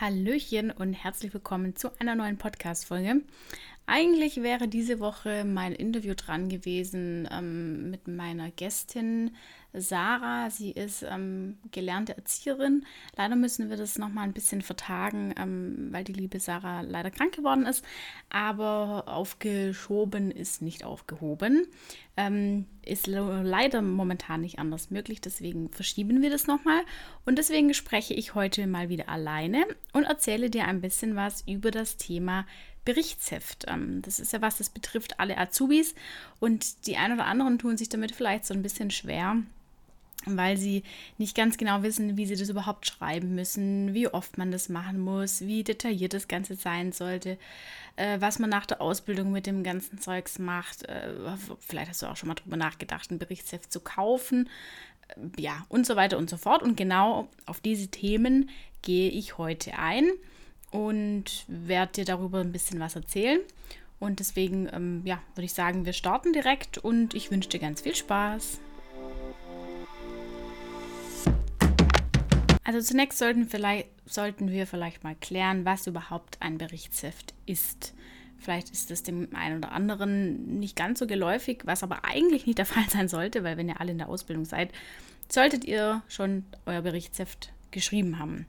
Hallöchen und herzlich willkommen zu einer neuen Podcast-Folge. Eigentlich wäre diese Woche mein Interview dran gewesen ähm, mit meiner Gästin Sarah. Sie ist ähm, gelernte Erzieherin. Leider müssen wir das nochmal ein bisschen vertagen, ähm, weil die liebe Sarah leider krank geworden ist. Aber aufgeschoben ist nicht aufgehoben. Ähm, ist leider momentan nicht anders möglich. Deswegen verschieben wir das nochmal. Und deswegen spreche ich heute mal wieder alleine und erzähle dir ein bisschen was über das Thema Berichtsheft. Ähm, das ist ja was, das betrifft alle Azubis und die ein oder anderen tun sich damit vielleicht so ein bisschen schwer, weil sie nicht ganz genau wissen, wie sie das überhaupt schreiben müssen, wie oft man das machen muss, wie detailliert das Ganze sein sollte, äh, was man nach der Ausbildung mit dem ganzen Zeugs macht. Äh, vielleicht hast du auch schon mal drüber nachgedacht, ein Berichtsheft zu kaufen. Äh, ja, und so weiter und so fort. Und genau auf diese Themen gehe ich heute ein und werde dir darüber ein bisschen was erzählen. Und deswegen, ähm, ja, würde ich sagen, wir starten direkt und ich wünsche dir ganz viel Spaß. Also zunächst sollten, vielleicht, sollten wir vielleicht mal klären, was überhaupt ein Berichtsheft ist. Vielleicht ist es dem einen oder anderen nicht ganz so geläufig, was aber eigentlich nicht der Fall sein sollte, weil wenn ihr alle in der Ausbildung seid, solltet ihr schon euer Berichtsheft geschrieben haben.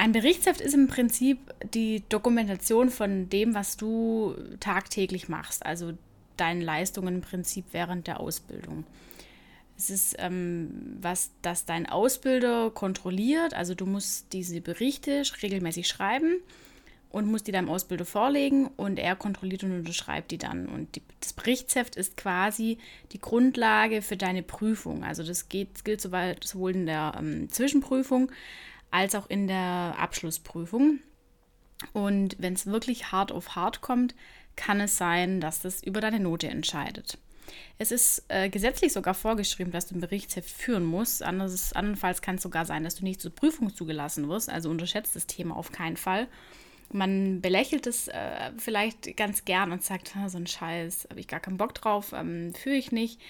Ein Berichtsheft ist im Prinzip die Dokumentation von dem, was du tagtäglich machst, also deinen Leistungen im Prinzip während der Ausbildung. Es ist ähm, was, das dein Ausbilder kontrolliert. Also du musst diese Berichte regelmäßig schreiben und musst die deinem Ausbilder vorlegen und er kontrolliert und unterschreibt die dann. Und die, das Berichtsheft ist quasi die Grundlage für deine Prüfung. Also das geht, gilt sowohl in der ähm, Zwischenprüfung als auch in der Abschlussprüfung. Und wenn es wirklich hart auf hart kommt, kann es sein, dass das über deine Note entscheidet. Es ist äh, gesetzlich sogar vorgeschrieben, dass du ein Berichtsheft führen musst. Anders, andernfalls kann es sogar sein, dass du nicht zur Prüfung zugelassen wirst. Also unterschätzt das Thema auf keinen Fall. Man belächelt es äh, vielleicht ganz gern und sagt, so ein Scheiß, habe ich gar keinen Bock drauf, ähm, führe ich nicht,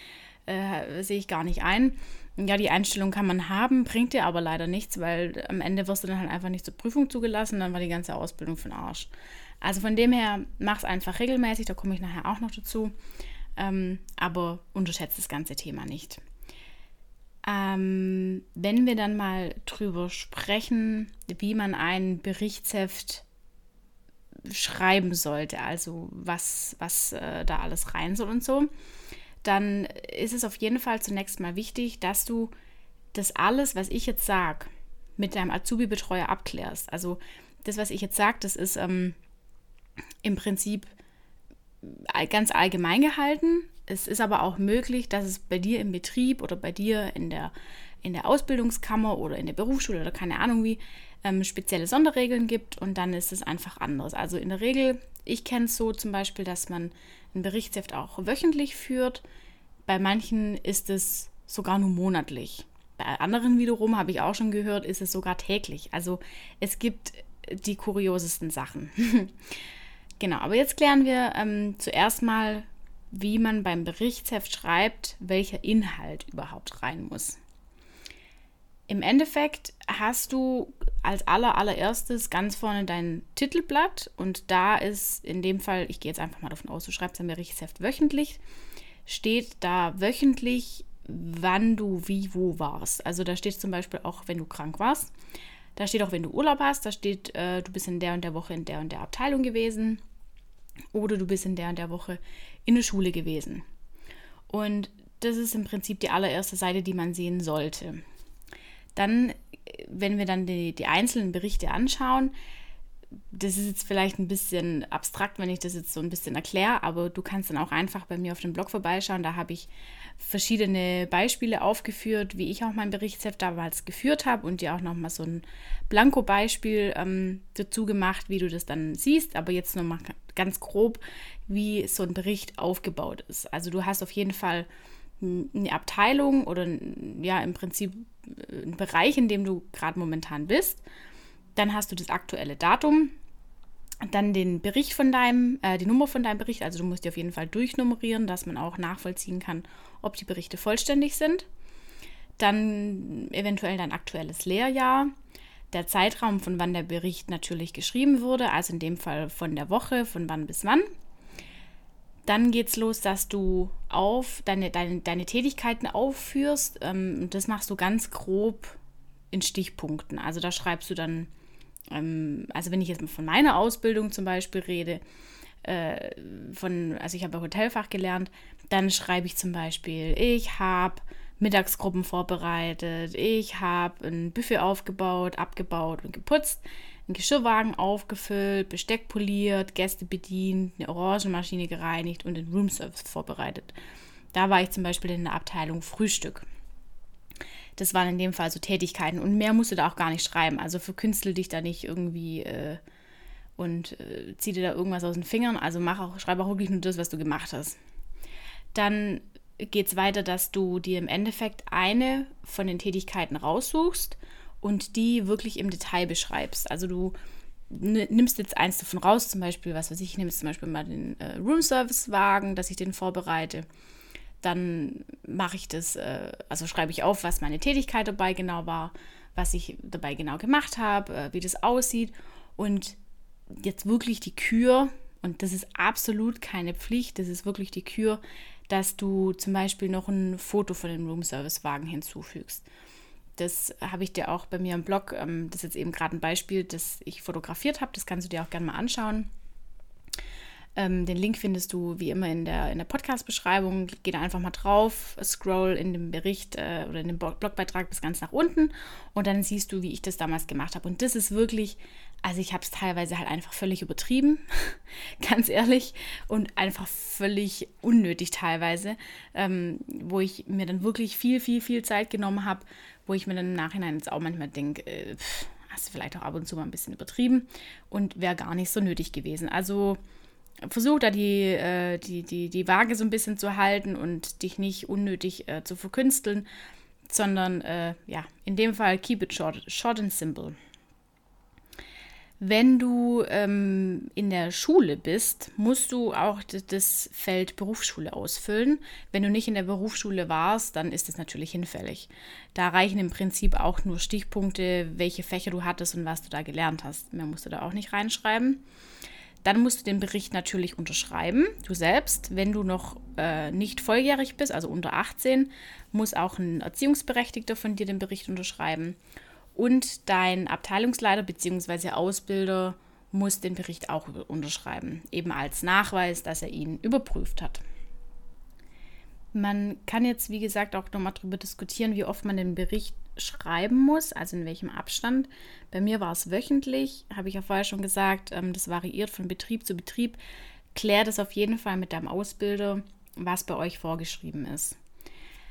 äh, sehe ich gar nicht ein. Ja, die Einstellung kann man haben, bringt dir aber leider nichts, weil am Ende wirst du dann halt einfach nicht zur Prüfung zugelassen, dann war die ganze Ausbildung für den Arsch. Also von dem her, mach es einfach regelmäßig, da komme ich nachher auch noch dazu ähm, aber unterschätzt das ganze Thema nicht. Ähm, wenn wir dann mal drüber sprechen, wie man ein Berichtsheft schreiben sollte, also was, was äh, da alles rein soll und so, dann ist es auf jeden Fall zunächst mal wichtig, dass du das alles, was ich jetzt sage, mit deinem Azubi-Betreuer abklärst. Also das, was ich jetzt sage, das ist ähm, im Prinzip ganz allgemein gehalten. Es ist aber auch möglich, dass es bei dir im Betrieb oder bei dir in der, in der Ausbildungskammer oder in der Berufsschule oder keine Ahnung wie ähm, spezielle Sonderregeln gibt und dann ist es einfach anders. Also in der Regel, ich kenne es so zum Beispiel, dass man ein Berichtsheft auch wöchentlich führt. Bei manchen ist es sogar nur monatlich. Bei anderen wiederum, habe ich auch schon gehört, ist es sogar täglich. Also es gibt die kuriosesten Sachen. Genau, aber jetzt klären wir ähm, zuerst mal, wie man beim Berichtsheft schreibt, welcher Inhalt überhaupt rein muss. Im Endeffekt hast du als aller, allererstes ganz vorne dein Titelblatt und da ist in dem Fall, ich gehe jetzt einfach mal davon aus, du schreibst ein Berichtsheft wöchentlich, steht da wöchentlich, wann du wie wo warst. Also da steht zum Beispiel auch, wenn du krank warst. Da steht auch, wenn du Urlaub hast. Da steht, äh, du bist in der und der Woche in der und der Abteilung gewesen oder du bist in der und der Woche in der Schule gewesen. Und das ist im Prinzip die allererste Seite, die man sehen sollte. Dann, wenn wir dann die, die einzelnen Berichte anschauen, das ist jetzt vielleicht ein bisschen abstrakt, wenn ich das jetzt so ein bisschen erkläre, aber du kannst dann auch einfach bei mir auf dem Blog vorbeischauen. Da habe ich verschiedene Beispiele aufgeführt, wie ich auch mein Berichtsheft damals geführt habe und dir auch nochmal so ein Blanko-Beispiel ähm, dazu gemacht, wie du das dann siehst. Aber jetzt nochmal ganz grob, wie so ein Bericht aufgebaut ist. Also du hast auf jeden Fall eine Abteilung oder ja im Prinzip äh, einen Bereich, in dem du gerade momentan bist dann hast du das aktuelle Datum, dann den Bericht von deinem, äh, die Nummer von deinem Bericht. Also du musst die auf jeden Fall durchnummerieren, dass man auch nachvollziehen kann, ob die Berichte vollständig sind. Dann eventuell dein aktuelles Lehrjahr. der Zeitraum, von wann der Bericht natürlich geschrieben wurde, also in dem Fall von der Woche, von wann bis wann. Dann geht es los, dass du auf deine, deine, deine Tätigkeiten aufführst. Ähm, das machst du ganz grob in Stichpunkten. Also da schreibst du dann, ähm, also wenn ich jetzt von meiner Ausbildung zum Beispiel rede, äh, von, also ich habe Hotelfach gelernt, dann schreibe ich zum Beispiel, ich habe Mittagsgruppen vorbereitet, ich habe ein Buffet aufgebaut, abgebaut und geputzt, einen Geschirrwagen aufgefüllt, Besteck poliert, Gäste bedient, eine Orangenmaschine gereinigt und den Roomservice vorbereitet. Da war ich zum Beispiel in der Abteilung Frühstück. Das waren in dem Fall so Tätigkeiten und mehr musst du da auch gar nicht schreiben. Also verkünstel dich da nicht irgendwie äh, und äh, zieh dir da irgendwas aus den Fingern. Also mach auch, schreib auch wirklich nur das, was du gemacht hast. Dann geht es weiter, dass du dir im Endeffekt eine von den Tätigkeiten raussuchst und die wirklich im Detail beschreibst. Also du nimmst jetzt eins davon raus, zum Beispiel, was weiß ich, ich nehme jetzt zum Beispiel mal den äh, Room-Service-Wagen, dass ich den vorbereite. Dann mache ich das, äh, also schreibe ich auf, was meine Tätigkeit dabei genau war, was ich dabei genau gemacht habe, äh, wie das aussieht. Und jetzt wirklich die Kür, und das ist absolut keine Pflicht, das ist wirklich die Kür, dass du zum Beispiel noch ein Foto von dem Room-Service-Wagen hinzufügst. Das habe ich dir auch bei mir im Blog, ähm, das ist jetzt eben gerade ein Beispiel, das ich fotografiert habe. Das kannst du dir auch gerne mal anschauen. Ähm, den Link findest du wie immer in der, in der Podcast-Beschreibung. Geh da einfach mal drauf, scroll in dem Bericht äh, oder in dem Blogbeitrag bis ganz nach unten und dann siehst du, wie ich das damals gemacht habe. Und das ist wirklich, also ich habe es teilweise halt einfach völlig übertrieben, ganz ehrlich, und einfach völlig unnötig teilweise, ähm, wo ich mir dann wirklich viel, viel, viel Zeit genommen habe, wo ich mir dann im Nachhinein jetzt auch manchmal denke, äh, hast du vielleicht auch ab und zu mal ein bisschen übertrieben und wäre gar nicht so nötig gewesen. Also versuch da die, äh, die, die, die Waage so ein bisschen zu halten und dich nicht unnötig äh, zu verkünsteln, sondern äh, ja, in dem Fall keep it short, short and simple. Wenn du ähm, in der Schule bist, musst du auch das Feld Berufsschule ausfüllen. Wenn du nicht in der Berufsschule warst, dann ist es natürlich hinfällig. Da reichen im Prinzip auch nur Stichpunkte, welche Fächer du hattest und was du da gelernt hast. Mehr musst du da auch nicht reinschreiben. Dann musst du den Bericht natürlich unterschreiben, du selbst. Wenn du noch äh, nicht volljährig bist, also unter 18, muss auch ein Erziehungsberechtigter von dir den Bericht unterschreiben. Und dein Abteilungsleiter bzw. Ausbilder muss den Bericht auch unterschreiben, eben als Nachweis, dass er ihn überprüft hat. Man kann jetzt, wie gesagt, auch nochmal darüber diskutieren, wie oft man den Bericht schreiben muss, also in welchem Abstand. Bei mir war es wöchentlich, habe ich ja vorher schon gesagt, ähm, das variiert von Betrieb zu Betrieb. Klär das auf jeden Fall mit deinem Ausbilder, was bei euch vorgeschrieben ist.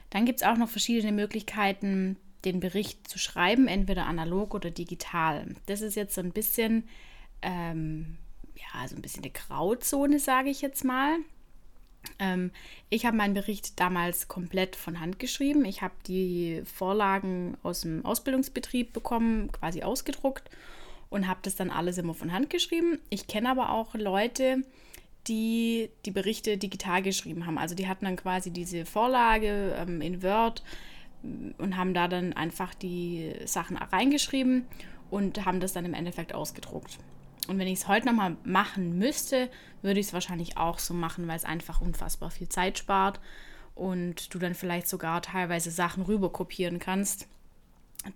Dann gibt es auch noch verschiedene Möglichkeiten, den Bericht zu schreiben, entweder analog oder digital. Das ist jetzt so ein bisschen, ähm, ja, so ein bisschen eine Grauzone, sage ich jetzt mal. Ähm, ich habe meinen Bericht damals komplett von Hand geschrieben. Ich habe die Vorlagen aus dem Ausbildungsbetrieb bekommen, quasi ausgedruckt und habe das dann alles immer von Hand geschrieben. Ich kenne aber auch Leute, die die Berichte digital geschrieben haben. Also die hatten dann quasi diese Vorlage ähm, in Word und haben da dann einfach die Sachen reingeschrieben und haben das dann im Endeffekt ausgedruckt. Und wenn ich es heute nochmal machen müsste, würde ich es wahrscheinlich auch so machen, weil es einfach unfassbar viel Zeit spart und du dann vielleicht sogar teilweise Sachen rüber kopieren kannst,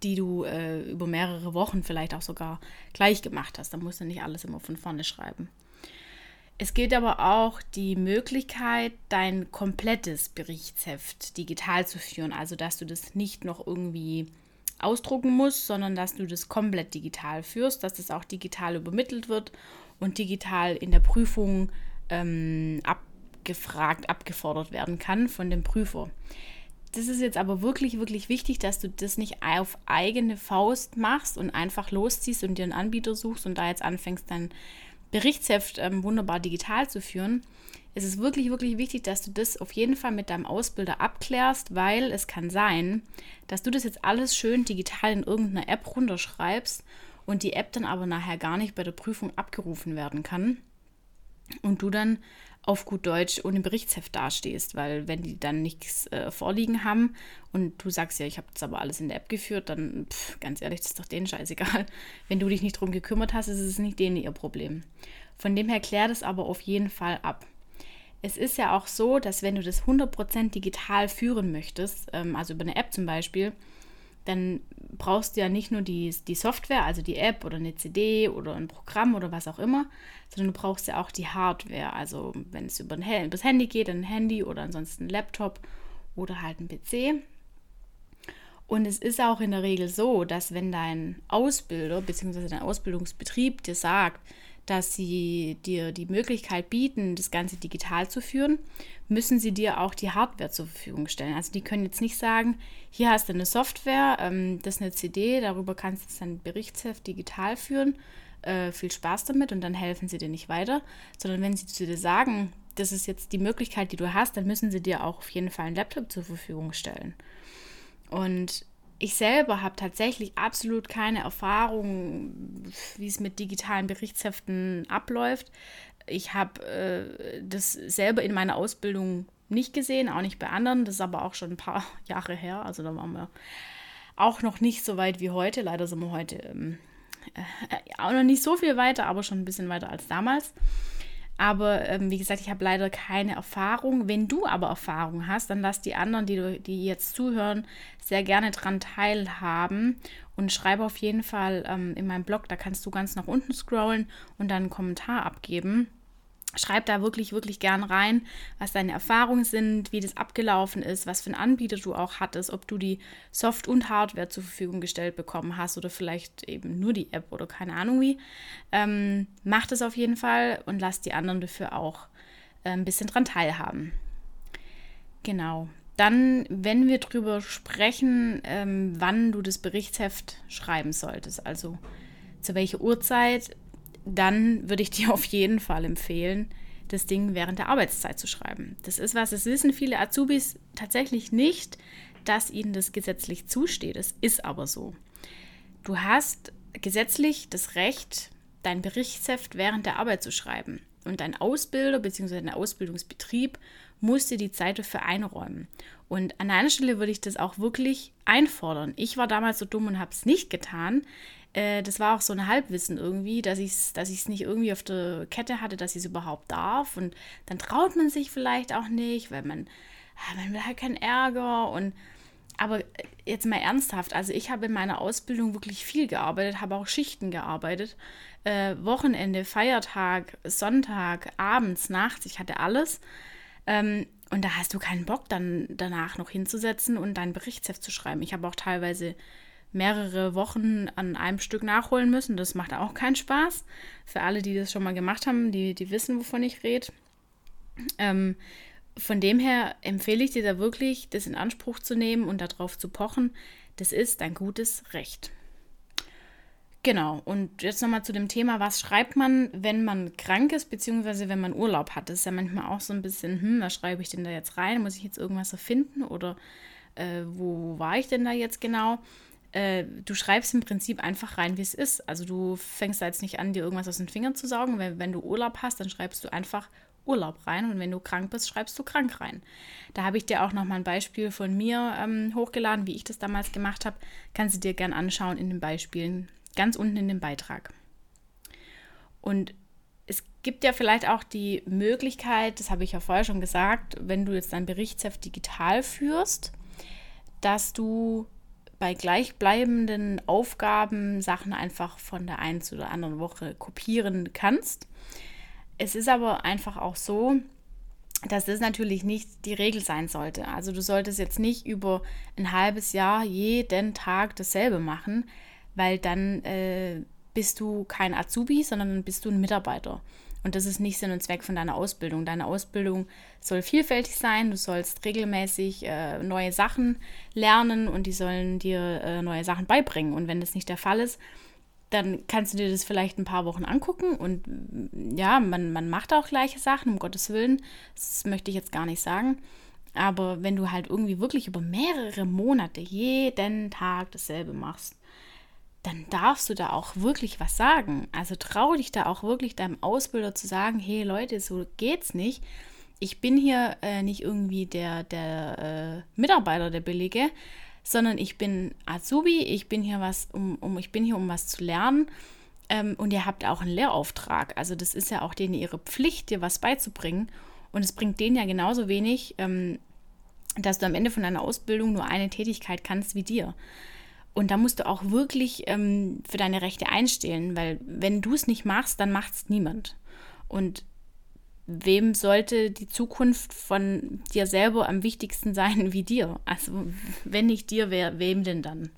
die du äh, über mehrere Wochen vielleicht auch sogar gleich gemacht hast. Da musst du nicht alles immer von vorne schreiben. Es gilt aber auch die Möglichkeit, dein komplettes Berichtsheft digital zu führen, also dass du das nicht noch irgendwie ausdrucken musst, sondern dass du das komplett digital führst, dass das auch digital übermittelt wird und digital in der Prüfung ähm, abgefragt, abgefordert werden kann von dem Prüfer. Das ist jetzt aber wirklich, wirklich wichtig, dass du das nicht auf eigene Faust machst und einfach losziehst und dir einen Anbieter suchst und da jetzt anfängst, dein Berichtsheft ähm, wunderbar digital zu führen, es ist wirklich, wirklich wichtig, dass du das auf jeden Fall mit deinem Ausbilder abklärst, weil es kann sein, dass du das jetzt alles schön digital in irgendeiner App runterschreibst und die App dann aber nachher gar nicht bei der Prüfung abgerufen werden kann. und du dann auf gut Deutsch ohne Berichtsheft dastehst, weil wenn die dann nichts äh, vorliegen haben und du sagst ja, ich habe das aber alles in der App geführt, dann pff, ganz ehrlich, das ist doch denen scheißegal. Wenn du dich nicht drum gekümmert hast, ist es nicht denen ihr Problem. Von dem her klär das aber auf jeden Fall ab. Es ist ja auch so, dass wenn du das 100% digital führen möchtest, ähm, also über eine App zum Beispiel, dann brauchst du ja nicht nur die, die Software, also die App oder eine CD oder ein Programm oder was auch immer, sondern du brauchst ja auch die Hardware. Also wenn es über, ein, über das Handy geht, dann ein Handy oder ansonsten ein Laptop oder halt ein PC. Und es ist auch in der Regel so, dass wenn dein Ausbilder bzw. dein Ausbildungsbetrieb dir sagt, dass sie dir die Möglichkeit bieten, das Ganze digital zu führen, müssen sie dir auch die Hardware zur Verfügung stellen. Also die können jetzt nicht sagen, hier hast du eine Software, ähm, das ist eine CD, darüber kannst du dein Berichtsheft digital führen, äh, viel Spaß damit und dann helfen sie dir nicht weiter, sondern wenn sie zu dir sagen, das ist jetzt die Möglichkeit, die du hast, dann müssen sie dir auch auf jeden Fall einen Laptop zur Verfügung stellen. Und ich selber habe tatsächlich absolut keine Erfahrung, wie es mit digitalen Berichtsheften abläuft. Ich habe äh, das selber in meiner Ausbildung nicht gesehen, auch nicht bei anderen. Das ist aber auch schon ein paar Jahre her. Also da waren wir auch noch nicht so weit wie heute. Leider sind wir heute ähm, äh, auch noch nicht so viel weiter, aber schon ein bisschen weiter als damals. Aber ähm, wie gesagt, ich habe leider keine Erfahrung. Wenn du aber Erfahrung hast, dann lass die anderen, die, die jetzt zuhören, sehr gerne daran teilhaben. Und schreibe auf jeden Fall ähm, in meinem Blog, da kannst du ganz nach unten scrollen und dann einen Kommentar abgeben. Schreib da wirklich, wirklich gern rein, was deine Erfahrungen sind, wie das abgelaufen ist, was für einen Anbieter du auch hattest, ob du die Soft- und Hardware zur Verfügung gestellt bekommen hast oder vielleicht eben nur die App oder keine Ahnung wie. Ähm, mach das auf jeden Fall und lass die anderen dafür auch äh, ein bisschen dran teilhaben. Genau. Dann, wenn wir darüber sprechen, ähm, wann du das Berichtsheft schreiben solltest, also zu welcher Uhrzeit, dann würde ich dir auf jeden Fall empfehlen, das Ding während der Arbeitszeit zu schreiben. Das ist was, das wissen viele Azubis tatsächlich nicht, dass ihnen das gesetzlich zusteht. Es ist aber so. Du hast gesetzlich das Recht, dein Berichtsheft während der Arbeit zu schreiben. Und dein Ausbilder bzw. dein Ausbildungsbetrieb muss dir die Zeit dafür einräumen. Und an einer Stelle würde ich das auch wirklich einfordern. Ich war damals so dumm und habe es nicht getan. Äh, das war auch so ein Halbwissen irgendwie, dass ich es dass nicht irgendwie auf der Kette hatte, dass ich es überhaupt darf. Und dann traut man sich vielleicht auch nicht, weil man, ah, man will halt keinen Ärger. Und aber jetzt mal ernsthaft, also ich habe in meiner Ausbildung wirklich viel gearbeitet, habe auch Schichten gearbeitet. Äh, Wochenende, Feiertag, Sonntag, abends, nachts, ich hatte alles. Ähm, und da hast du keinen Bock, dann danach noch hinzusetzen und dein Berichtsheft zu schreiben. Ich habe auch teilweise mehrere Wochen an einem Stück nachholen müssen. Das macht auch keinen Spaß. Für alle, die das schon mal gemacht haben, die, die wissen, wovon ich rede. Ähm, von dem her empfehle ich dir da wirklich, das in Anspruch zu nehmen und darauf zu pochen. Das ist dein gutes Recht. Genau, und jetzt nochmal zu dem Thema, was schreibt man, wenn man krank ist, beziehungsweise wenn man Urlaub hat. Das ist ja manchmal auch so ein bisschen, hm, was schreibe ich denn da jetzt rein? Muss ich jetzt irgendwas erfinden oder äh, wo war ich denn da jetzt genau? Äh, du schreibst im Prinzip einfach rein, wie es ist. Also du fängst da jetzt nicht an, dir irgendwas aus den Fingern zu saugen. Wenn, wenn du Urlaub hast, dann schreibst du einfach Urlaub rein und wenn du krank bist, schreibst du krank rein. Da habe ich dir auch nochmal ein Beispiel von mir ähm, hochgeladen, wie ich das damals gemacht habe. Kannst du dir gern anschauen in den Beispielen, ganz unten in dem Beitrag. Und es gibt ja vielleicht auch die Möglichkeit, das habe ich ja vorher schon gesagt, wenn du jetzt dein Berichtsheft digital führst, dass du bei gleichbleibenden Aufgaben Sachen einfach von der einen zu der anderen Woche kopieren kannst. Es ist aber einfach auch so, dass das natürlich nicht die Regel sein sollte. Also du solltest jetzt nicht über ein halbes Jahr jeden Tag dasselbe machen, weil dann äh, bist du kein Azubi, sondern bist du ein Mitarbeiter. Und das ist nicht Sinn und Zweck von deiner Ausbildung. Deine Ausbildung soll vielfältig sein. Du sollst regelmäßig äh, neue Sachen lernen und die sollen dir äh, neue Sachen beibringen. Und wenn das nicht der Fall ist, dann kannst du dir das vielleicht ein paar Wochen angucken und mm, ja, man, man macht auch gleiche Sachen, um Gottes Willen. Das möchte ich jetzt gar nicht sagen. Aber wenn du halt irgendwie wirklich über mehrere Monate jeden Tag dasselbe machst, dann darfst du da auch wirklich was sagen. Also trau dich da auch wirklich deinem Ausbilder zu sagen, hey Leute, so geht's nicht. Ich bin hier äh, nicht irgendwie der, der äh, Mitarbeiter, der Billige, sondern ich bin Azubi, ich bin hier was, um, um, ich bin hier, um was zu lernen. Ähm, und ihr habt auch einen Lehrauftrag. Also das ist ja auch denen ihre Pflicht, dir was beizubringen. Und es bringt denen ja genauso wenig, ähm, dass du am Ende von deiner Ausbildung nur eine Tätigkeit kannst wie dir. Und da musst du auch wirklich ähm, für deine Rechte einstehen, weil wenn du es nicht machst, dann macht es niemand. Und wem sollte die Zukunft von dir selber am wichtigsten sein wie dir? Also wenn nicht dir, wer, wem denn dann?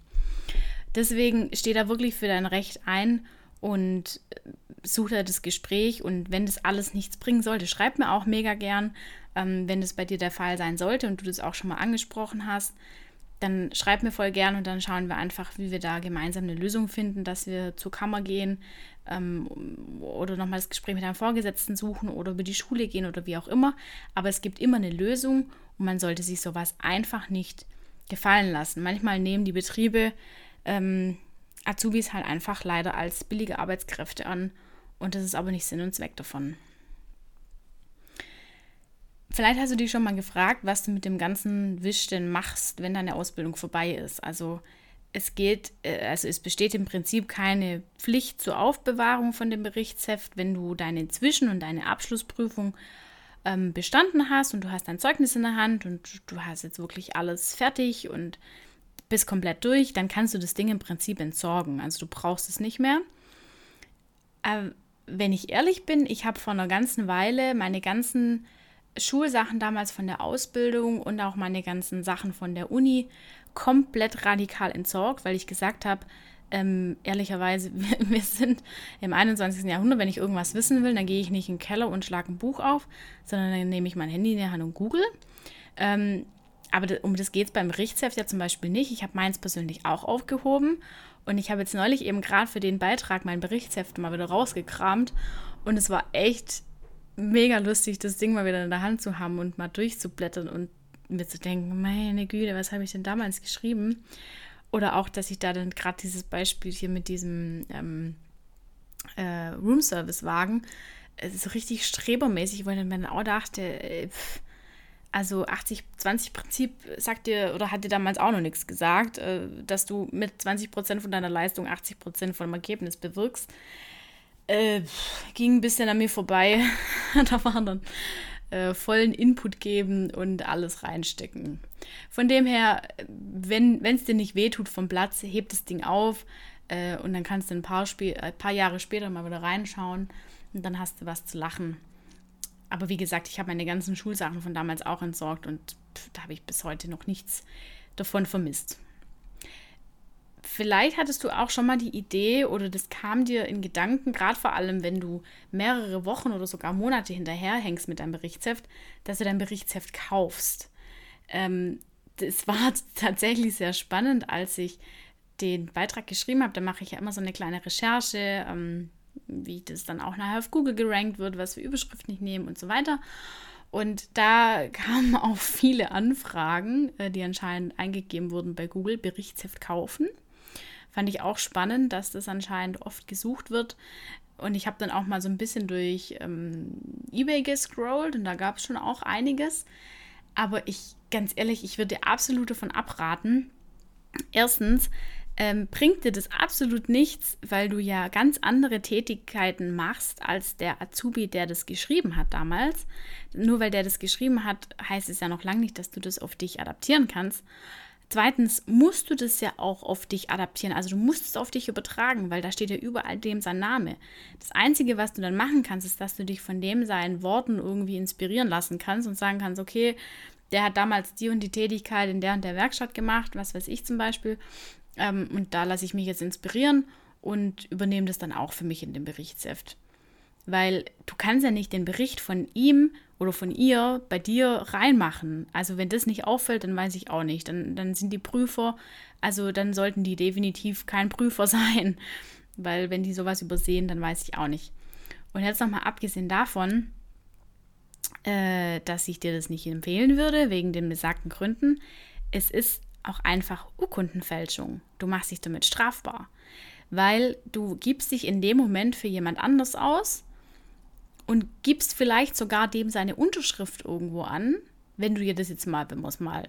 Deswegen steh da wirklich für dein Recht ein und such da das Gespräch. Und wenn das alles nichts bringen sollte, schreib mir auch mega gern, ähm, wenn das bei dir der Fall sein sollte und du das auch schon mal angesprochen hast dann schreib mir voll gern und dann schauen wir einfach, wie wir da gemeinsam eine Lösung finden, dass wir zur Kammer gehen ähm, oder nochmal das Gespräch mit einem Vorgesetzten suchen oder über die Schule gehen oder wie auch immer. Aber es gibt immer eine Lösung und man sollte sich sowas einfach nicht gefallen lassen. Manchmal nehmen die Betriebe ähm, Azubis halt einfach leider als billige Arbeitskräfte an und das ist aber nicht Sinn und Zweck davon. Vielleicht hast du dich schon mal gefragt, was du mit dem ganzen Wisch denn machst, wenn deine Ausbildung vorbei ist. Also es geht, äh, also es besteht im Prinzip keine Pflicht zur Aufbewahrung von dem Berichtsheft, wenn du deine Zwischen- und deine Abschlussprüfung ähm, bestanden hast und du hast dein Zeugnis in der Hand und du hast jetzt wirklich alles fertig und bist komplett durch, dann kannst du das Ding im Prinzip entsorgen. Also du brauchst es nicht mehr. Aber wenn ich ehrlich bin, ich habe vor einer ganzen Weile meine ganzen Schulsachen damals von der Ausbildung und auch meine ganzen Sachen von der Uni komplett radikal entsorgt, weil ich gesagt habe, ähm, ehrlicherweise, wir, sind im 21. Jahrhundert, wenn ich irgendwas wissen will, dann gehe ich nicht in den Keller und schlage ein Buch auf, sondern dann nehme ich mein Handy in die Hand und google. Ähm, aber um das geht es beim Berichtsheft ja zum Beispiel nicht. Ich habe meins persönlich auch aufgehoben und ich habe jetzt neulich eben gerade für den Beitrag mein Berichtsheft mal wieder rausgekramt und es war echt mega lustig, das Ding mal wieder in der Hand zu haben und mal durchzublättern und mir zu denken, meine Güte, was habe ich denn damals geschrieben? Oder auch, dass ich da dann gerade dieses Beispiel hier mit diesem ähm, äh, Roomservice-Wagen äh, so richtig strebermäßig, wo ich dann auch dachte, äh, pff, also 80-20-Prinzip sagt dir oder hat dir damals auch noch nichts gesagt, äh, dass du mit 20% von deiner Leistung 80% von dem Ergebnis bewirkst äh, ging ein bisschen an mir vorbei. da waren dann äh, vollen Input geben und alles reinstecken. Von dem her, wenn es dir nicht wehtut vom Platz, heb das Ding auf äh, und dann kannst du ein paar, ein äh, paar Jahre später mal wieder reinschauen und dann hast du was zu lachen. Aber wie gesagt, ich habe meine ganzen Schulsachen von damals auch entsorgt und pff, da habe ich bis heute noch nichts davon vermisst. Vielleicht hattest du auch schon mal die Idee oder das kam dir in Gedanken, gerade vor allem, wenn du mehrere Wochen oder sogar Monate hinterherhängst mit deinem Berichtsheft, dass du dein Berichtsheft kaufst. Ähm, das war tatsächlich sehr spannend, als ich den Beitrag geschrieben habe. Da mache ich ja immer so eine kleine Recherche, ähm, wie das dann auch nachher auf Google gerankt wird, was für Überschriften ich nehme und so weiter. Und da kamen auch viele Anfragen, äh, die anscheinend eingegeben wurden bei Google, Berichtsheft kaufen. Fand ich auch spannend, dass das anscheinend oft gesucht wird. Und ich habe dann auch mal so ein bisschen durch ähm, eBay gescrollt und da gab es schon auch einiges. Aber ich, ganz ehrlich, ich würde absolut davon abraten. Erstens, ähm, bringt dir das absolut nichts, weil du ja ganz andere Tätigkeiten machst als der Azubi, der das geschrieben hat damals. Nur weil der das geschrieben hat, heißt es ja noch lange nicht, dass du das auf dich adaptieren kannst. Zweitens musst du das ja auch auf dich adaptieren. Also du musst es auf dich übertragen, weil da steht ja überall dem sein Name. Das Einzige, was du dann machen kannst, ist, dass du dich von dem seinen Worten irgendwie inspirieren lassen kannst und sagen kannst, okay, der hat damals die und die Tätigkeit in der und der Werkstatt gemacht, was weiß ich zum Beispiel. Ähm, und da lasse ich mich jetzt inspirieren und übernehme das dann auch für mich in dem Berichtsheft. Weil du kannst ja nicht den Bericht von ihm oder von ihr bei dir reinmachen. Also wenn das nicht auffällt, dann weiß ich auch nicht. Dann, dann sind die Prüfer, also dann sollten die definitiv kein Prüfer sein. Weil wenn die sowas übersehen, dann weiß ich auch nicht. Und jetzt nochmal abgesehen davon, äh, dass ich dir das nicht empfehlen würde, wegen den besagten Gründen, es ist auch einfach Urkundenfälschung. Du machst dich damit strafbar. weil du gibst dich in dem Moment für jemand anders aus und gibst vielleicht sogar dem seine Unterschrift irgendwo an, wenn du dir das jetzt mal, wenn wir es mal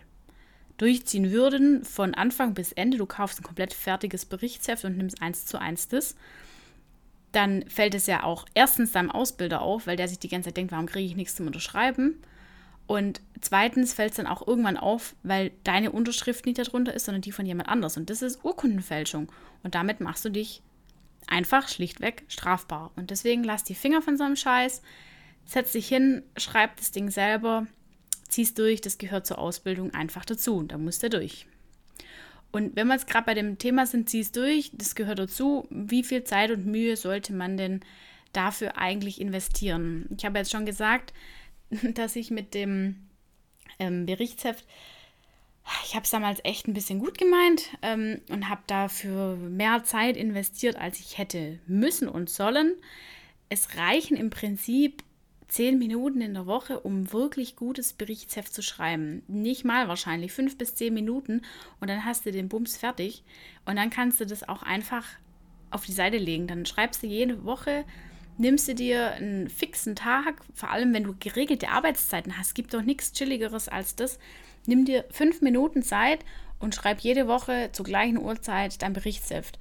durchziehen würden, von Anfang bis Ende, du kaufst ein komplett fertiges Berichtsheft und nimmst eins zu eins das, dann fällt es ja auch erstens deinem Ausbilder auf, weil der sich die ganze Zeit denkt, warum kriege ich nichts zum Unterschreiben? Und zweitens fällt es dann auch irgendwann auf, weil deine Unterschrift nicht darunter ist, sondern die von jemand anders. Und das ist Urkundenfälschung. Und damit machst du dich einfach schlichtweg strafbar. Und deswegen lass die Finger von so einem Scheiß, setz dich hin, schreib das Ding selber, zieh's durch, das gehört zur Ausbildung einfach dazu. Da musst du durch. Und wenn wir jetzt gerade bei dem Thema sind, zieh's durch, das gehört dazu. Wie viel Zeit und Mühe sollte man denn dafür eigentlich investieren? Ich habe jetzt schon gesagt, dass ich mit dem ähm, Berichtsheft, ich habe es damals echt ein bisschen gut gemeint ähm, und habe dafür mehr Zeit investiert, als ich hätte müssen und sollen. Es reichen im Prinzip zehn Minuten in der Woche, um wirklich gutes Berichtsheft zu schreiben. Nicht mal wahrscheinlich, fünf bis zehn Minuten und dann hast du den Bums fertig und dann kannst du das auch einfach auf die Seite legen. Dann schreibst du jede Woche nimmst du dir einen fixen Tag, vor allem wenn du geregelte Arbeitszeiten hast, gibt doch nichts Chilligeres als das. Nimm dir fünf Minuten Zeit und schreib jede Woche zur gleichen Uhrzeit dein Berichtsheft.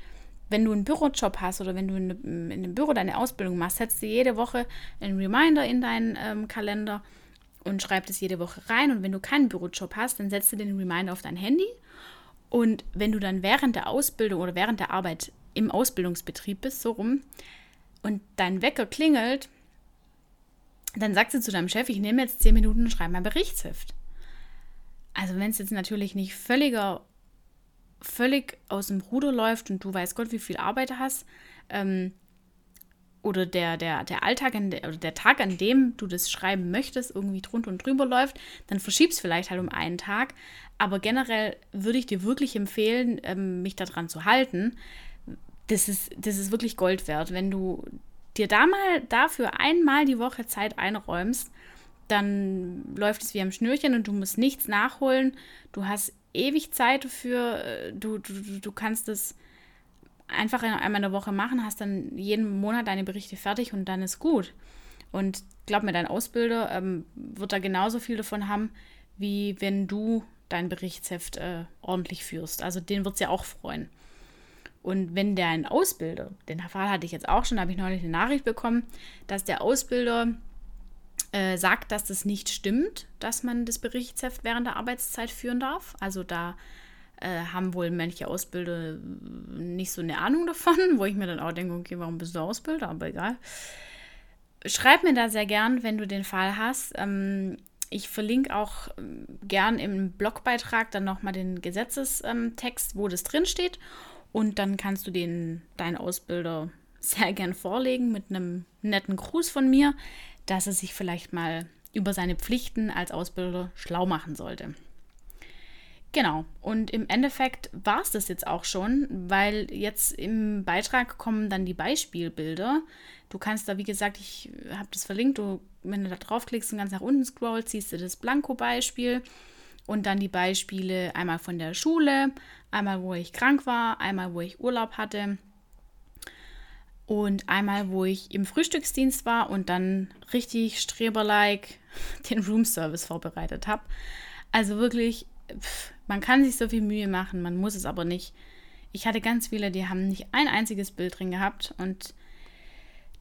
Wenn du einen Bürojob hast oder wenn du in, in einem Büro deine Ausbildung machst, setzt du jede Woche einen Reminder in deinen ähm, Kalender und schreib das jede Woche rein. Und wenn du keinen Bürojob hast, dann setzt du den Reminder auf dein Handy. Und wenn du dann während der Ausbildung oder während der Arbeit im Ausbildungsbetrieb bist, so rum, und dein Wecker klingelt, dann sagst du zu deinem Chef, ich nehme jetzt zehn Minuten und schreibe mein Berichtsheft. Also wenn es jetzt natürlich nicht völliger, völlig aus dem Ruder läuft und du weißt Gott, wie viel Arbeit hast, ähm, oder der, der, der Alltag de, oder der Tag, an dem du das schreiben möchtest, irgendwie drunter und drüber läuft, dann verschiebst vielleicht halt um einen Tag. Aber generell würde ich dir wirklich empfehlen, ähm, mich daran zu halten, das ist, das ist wirklich Gold wert. Wenn du dir da mal dafür einmal die Woche Zeit einräumst, dann läuft es wie am Schnürchen und du musst nichts nachholen. Du hast ewig Zeit dafür. Du, du, du kannst es einfach einmal in der Woche machen, hast dann jeden Monat deine Berichte fertig und dann ist gut. Und glaub mir, dein Ausbilder ähm, wird da genauso viel davon haben, wie wenn du dein Berichtsheft äh, ordentlich führst. Also den wird es ja auch freuen. Und wenn der einen Ausbilder, den Fall hatte ich jetzt auch schon, habe ich neulich eine Nachricht bekommen, dass der Ausbilder äh, sagt, dass das nicht stimmt, dass man das Berichtsheft während der Arbeitszeit führen darf. Also da äh, haben wohl manche Ausbilder nicht so eine Ahnung davon, wo ich mir dann auch denke, okay, warum bist du Ausbilder? Aber egal. Schreib mir da sehr gern, wenn du den Fall hast. Ähm, ich verlinke auch ähm, gern im Blogbeitrag dann nochmal den Gesetzestext, wo das drin steht. Und dann kannst du den, deinen Ausbilder sehr gern vorlegen mit einem netten Gruß von mir, dass er sich vielleicht mal über seine Pflichten als Ausbilder schlau machen sollte. Genau, und im Endeffekt war es das jetzt auch schon, weil jetzt im Beitrag kommen dann die Beispielbilder. Du kannst da, wie gesagt, ich habe das verlinkt, du, wenn du da draufklickst und ganz nach unten scrollst, siehst du das Blanko-Beispiel und dann die Beispiele einmal von der Schule, einmal wo ich krank war, einmal wo ich Urlaub hatte und einmal wo ich im Frühstücksdienst war und dann richtig streberlike den Roomservice vorbereitet habe. Also wirklich, pff, man kann sich so viel Mühe machen, man muss es aber nicht. Ich hatte ganz viele, die haben nicht ein einziges Bild drin gehabt und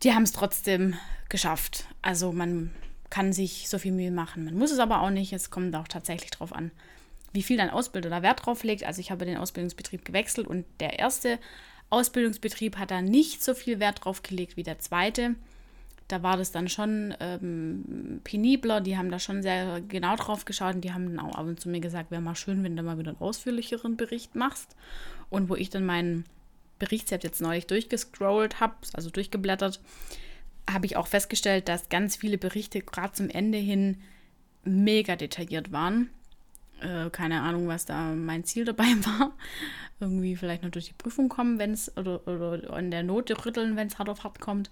die haben es trotzdem geschafft. Also man kann sich so viel Mühe machen. Man muss es aber auch nicht. Es kommt auch tatsächlich darauf an, wie viel dein Ausbilder da Wert drauf legt. Also ich habe den Ausbildungsbetrieb gewechselt und der erste Ausbildungsbetrieb hat da nicht so viel Wert drauf gelegt wie der zweite. Da war das dann schon ähm, penibler. Die haben da schon sehr genau drauf geschaut und die haben dann auch ab und zu mir gesagt, wäre mal schön, wenn du mal wieder einen ausführlicheren Bericht machst. Und wo ich dann meinen Berichtsheft jetzt neulich durchgescrollt habe, also durchgeblättert, habe ich auch festgestellt, dass ganz viele Berichte gerade zum Ende hin mega detailliert waren. Äh, keine Ahnung, was da mein Ziel dabei war. Irgendwie vielleicht noch durch die Prüfung kommen, wenn es, oder, oder an der Note rütteln, wenn es hart auf hart kommt.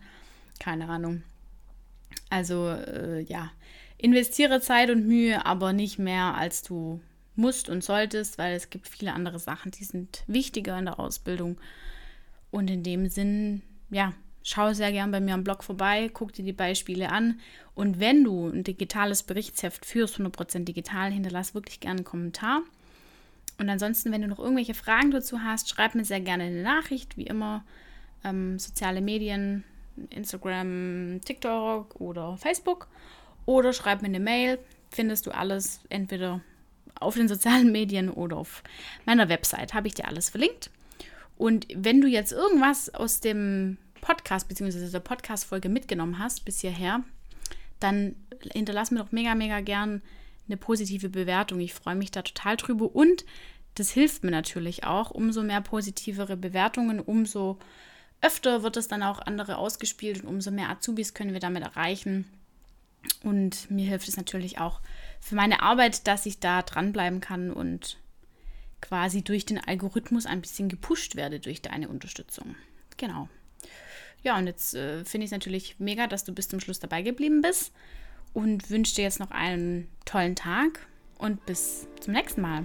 Keine Ahnung. Also, äh, ja, investiere Zeit und Mühe, aber nicht mehr, als du musst und solltest, weil es gibt viele andere Sachen, die sind wichtiger in der Ausbildung. Und in dem Sinn, ja, schau sehr gern bei mir am Blog vorbei, guck dir die Beispiele an. Und wenn du ein digitales Berichtsheft führst, 100% digital, hinterlass wirklich gerne einen Kommentar. Und ansonsten, wenn du noch irgendwelche Fragen dazu hast, schreib mir sehr gerne eine Nachricht, wie immer. Ähm, soziale Medien, Instagram, TikTok oder Facebook. Oder schreib mir eine Mail. Findest du alles entweder auf den sozialen Medien oder auf meiner Website. Habe ich dir alles verlinkt. Und wenn du jetzt irgendwas aus dem Podcast bzw. der Podcast-Folge mitgenommen hast bis hierher, dann hinterlass mir doch mega, mega gern eine positive Bewertung. Ich freue mich da total drüber und das hilft mir natürlich auch. Umso mehr positivere Bewertungen, umso öfter wird es dann auch andere ausgespielt und umso mehr Azubis können wir damit erreichen. Und mir hilft es natürlich auch für meine Arbeit, dass ich da dranbleiben kann und quasi durch den Algorithmus ein bisschen gepusht werde durch deine Unterstützung. Genau. Ja, und jetzt äh, finde ich es natürlich mega, dass du bis zum Schluss dabei geblieben bist und wünsche dir jetzt noch einen tollen Tag und bis zum nächsten Mal.